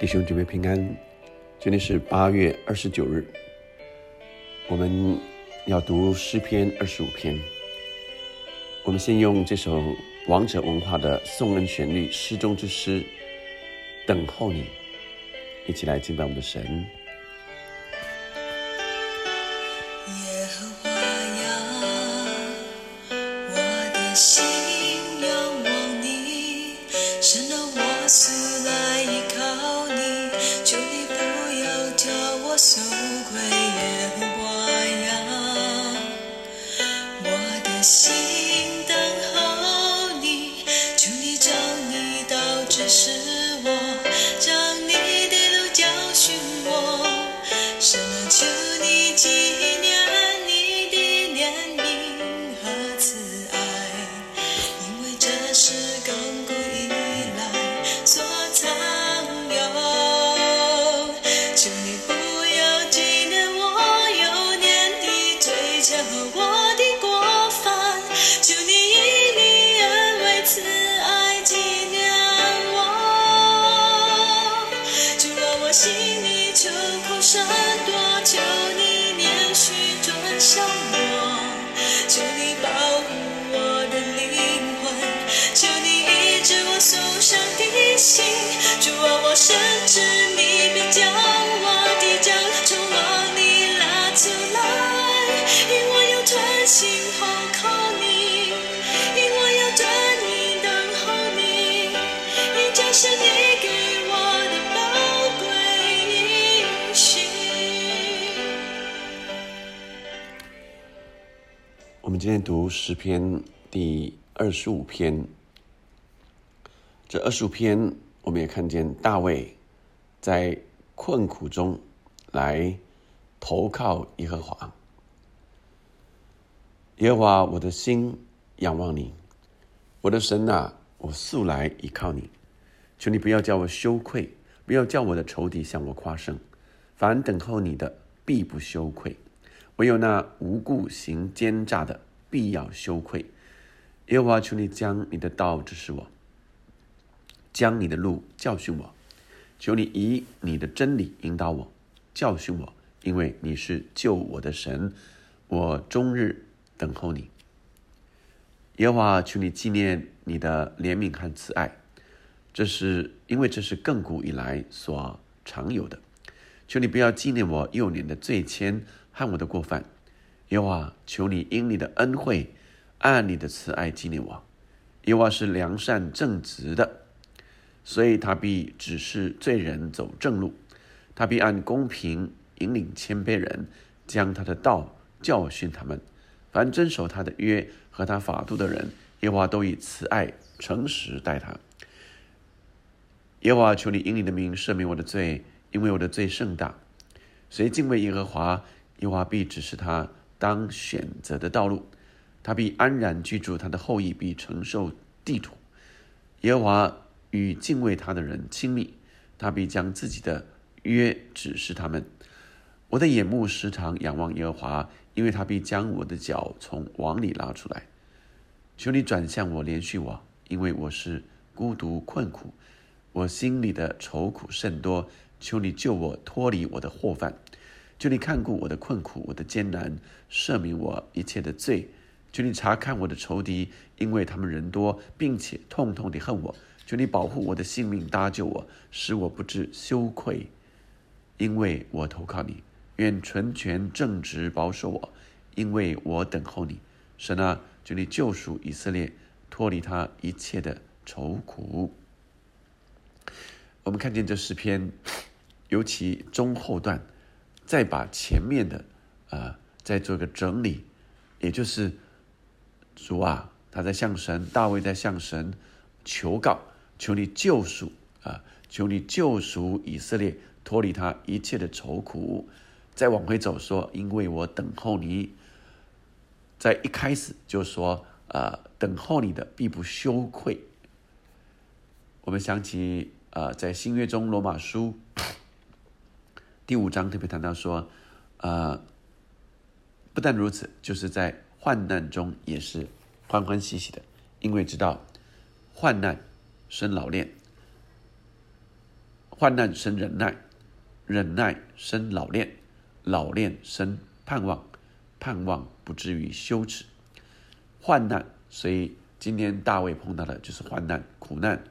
弟兄姐妹平安，今天是八月二十九日，我们要读诗篇二十五篇。我们先用这首王者文化的颂恩旋律《诗中之诗》，等候你，一起来敬拜我们的神。我深知你必将我的脚从网里拉出来，因我要专心投靠你，因我要专一等候你，因这是你给我的宝贵应许。我们今天读诗篇第二十五篇。这二十五篇，我们也看见大卫在困苦中来投靠耶和华。耶和华，我的心仰望你，我的神啊，我素来依靠你。求你不要叫我羞愧，不要叫我的仇敌向我夸胜。凡等候你的，必不羞愧；唯有那无故行奸诈的，必要羞愧。耶和华，求你将你的道指示我，将你的路教训我。求你以你的真理引导我，教训我，因为你是救我的神，我终日等候你。耶和华，求你纪念你的怜悯和慈爱，这是因为这是亘古以来所常有的。求你不要纪念我幼年的罪愆和我的过犯。耶和华，求你因你的恩惠，按你的慈爱纪念我。耶和华是良善正直的，所以他必指示罪人走正路，他必按公平引领谦卑人，将他的道教训他们。凡遵守他的约和他法度的人，耶和华都以慈爱诚实待他。耶和华，求你因你的名赦免我的罪，因为我的罪甚大。谁敬畏耶和华，耶和华必指示他当选择的道路，他必安然居住，他的后裔必承受地土。耶和华与敬畏他的人亲密，他必将自己的约指示他们。我的眼目时常仰望耶和华，因为他必将我的脚从网里拉出来。求你转向我，怜恤我，因为我是孤独困苦，我心里的愁苦甚多。求你救我脱离我的祸患，求你看顾我的困苦，我的艰难，赦免我一切的罪。求你查看我的仇敌，因为他们人多，并且痛痛地恨我。求你保护我的性命，搭救我，使我不致羞愧，因为我投靠你。愿纯全正直保守我，因为我等候你。神啊，求你救赎以色列，脱离他一切的愁苦。我们看见这诗篇，尤其中后段，再把前面的啊再做个整理，也就是主啊，他在向神，大卫在向神求告，求你救赎啊，求你救赎以色列，脱离他一切的愁苦。再往回走说，因为我等候你，在一开始就说，呃，等候你的必不羞愧。我们想起，呃，在新约中罗马书第五章特别谈到说，呃，不但如此，就是在患难中也是欢欢喜喜的，因为知道患难生老练，患难生忍耐，忍耐生老练，老练生盼望，盼望不至于羞耻。患难，所以今天大卫碰到的就是患难、苦难，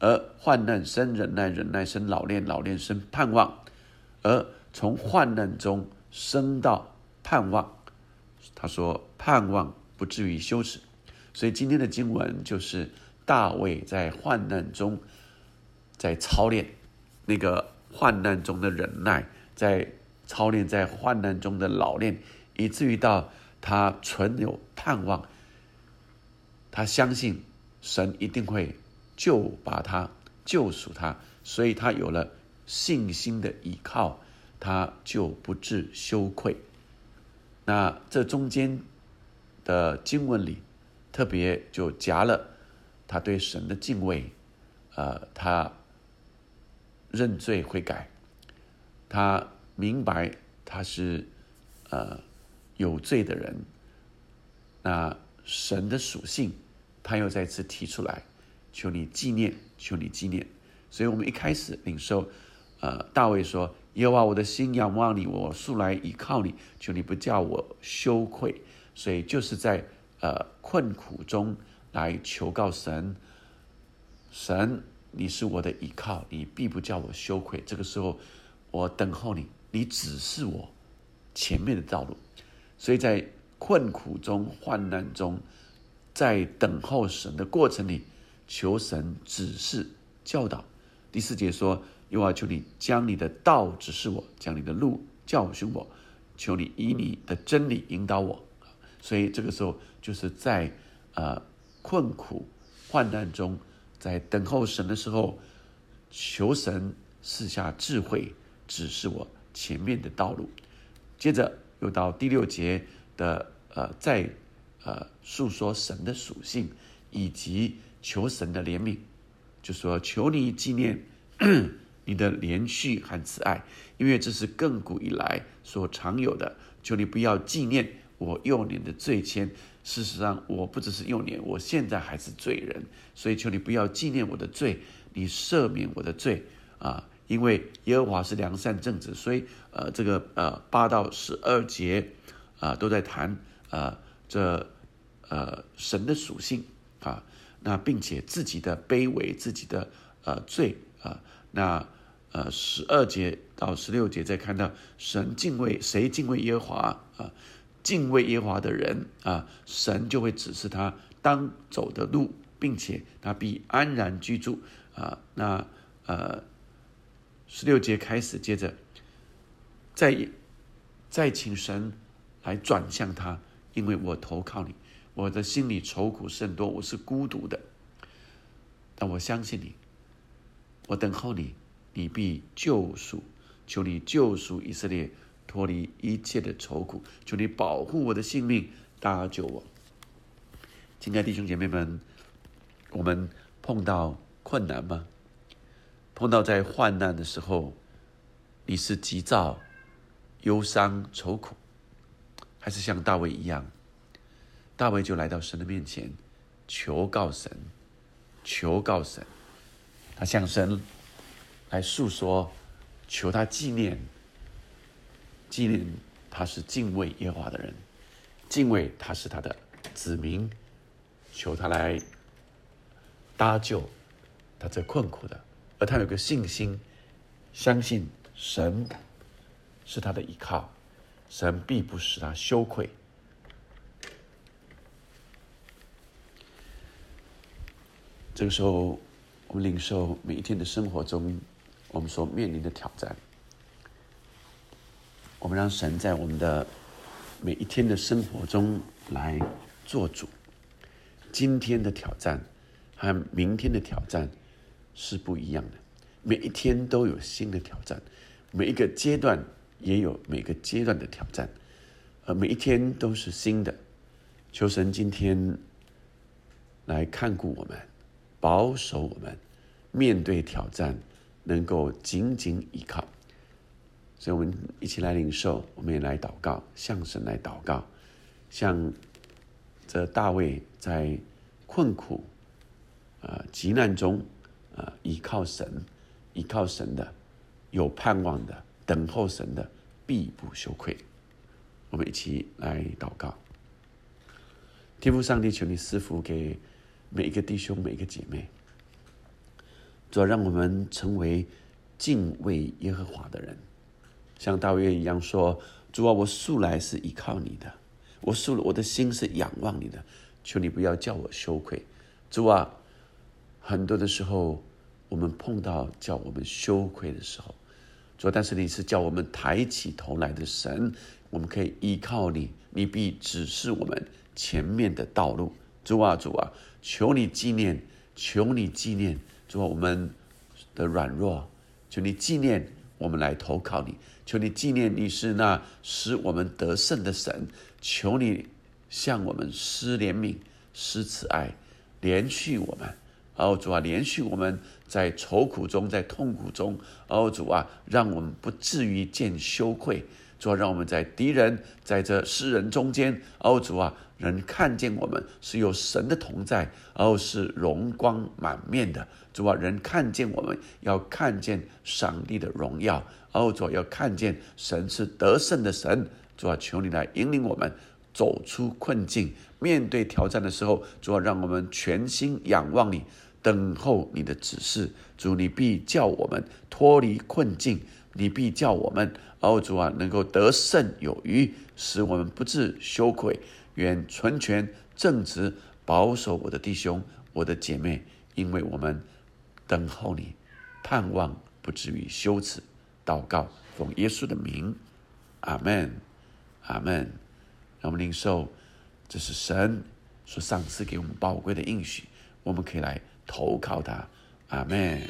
而患难生忍耐，忍耐生老练，老练生盼望，而从患难中生到盼望。他说：“盼望不至于羞耻。”所以今天的经文就是大卫在患难中，在操练那个患难中的忍耐，在操练在患难中的老练，以至于到他存有盼望。他相信神一定会救把他救赎他，所以他有了信心的依靠，他就不致羞愧。那这中间的经文里，特别就夹了他对神的敬畏，呃，他认罪悔改，他明白他是呃有罪的人，那神的属性，他又再次提出来，求你纪念，求你纪念。所以我们一开始领受，呃，大卫说。耶和华，我的心仰望你，我素来倚靠你，求你不叫我羞愧。所以就是在呃困苦中来求告神，神你是我的依靠，你必不叫我羞愧。这个时候我等候你，你指示我前面的道路。所以在困苦中、患难中，在等候神的过程里，求神指示教导。第四节说。又要求你将你的道指示我，将你的路教训我，求你以你的真理引导我。所以这个时候就是在呃困苦患难中，在等候神的时候，求神赐下智慧，指示我前面的道路。接着又到第六节的呃，在呃诉说神的属性，以及求神的怜悯，就说求你纪念。你的连续和慈爱，因为这是亘古以来所常有的。求你不要纪念我幼年的罪愆。事实上，我不只是幼年，我现在还是罪人。所以，求你不要纪念我的罪，你赦免我的罪啊！因为耶和华是良善正直，所以呃，这个呃八到十二节啊都在谈呃这呃神的属性啊，那并且自己的卑微，自己的呃罪啊，那。呃，十二节到十六节，再看到神敬畏谁敬畏耶和华啊？敬畏耶和华的人啊，神就会指示他当走的路，并且他必安然居住啊。那呃，十六节开始，接着再再请神来转向他，因为我投靠你，我的心里愁苦甚多，我是孤独的，但我相信你，我等候你。你必救赎，求你救赎以色列脱离一切的愁苦，求你保护我的性命，搭救我。亲爱弟兄姐妹们，我们碰到困难吗？碰到在患难的时候，你是急躁、忧伤、愁苦，还是像大卫一样？大卫就来到神的面前，求告神，求告神，他向神。来诉说，求他纪念，纪念他是敬畏耶和华的人，敬畏他是他的子民，求他来搭救他这困苦的，而他有个信心，相信神是他的依靠，神必不使他羞愧。这个时候，我们领受每一天的生活中。我们所面临的挑战，我们让神在我们的每一天的生活中来做主。今天的挑战和明天的挑战是不一样的，每一天都有新的挑战，每一个阶段也有每个阶段的挑战，而每一天都是新的。求神今天来看顾我们，保守我们，面对挑战。能够紧紧依靠，所以我们一起来领受，我们也来祷告，向神来祷告，像这大卫在困苦、啊急难中，啊依靠神，依靠神的，有盼望的，等候神的，必不羞愧。我们一起来祷告。天父上帝，求你赐福给每一个弟兄、每一个姐妹，主要让我们成为敬畏耶和华的人，像大卫一样说：“主啊，我素来是依靠你的，我素我的心是仰望你的，求你不要叫我羞愧。”主啊，很多的时候我们碰到叫我们羞愧的时候，主，但是你是叫我们抬起头来的神，我们可以依靠你，你必指示我们。前面的道路，主啊主啊，求你纪念，求你纪念，主啊我们的软弱，求你纪念我们来投靠你，求你纪念你是那使我们得胜的神，求你向我们施怜悯、施慈爱，连续我们，哦主啊，连续我们在愁苦中，在痛苦中，哦主啊，让我们不至于见羞愧。主啊，让我们在敌人在这世人中间，哦主啊，能看见我们是有神的同在，哦是荣光满面的。主啊，人看见我们要看见上帝的荣耀，哦主要看见神是得胜的神。主啊，求你来引领我们走出困境，面对挑战的时候，主啊，让我们全心仰望你，等候你的指示。主，你必叫我们脱离困境。你必叫我们，哦主啊，能够得胜有余，使我们不致羞愧。愿纯全正直保守我的弟兄、我的姐妹，因为我们等候你，盼望不至于羞耻。祷告，奉耶稣的名，阿门，阿门。让我们领受，这是神所上赐给我们宝贵的应许，我们可以来投靠他。阿门。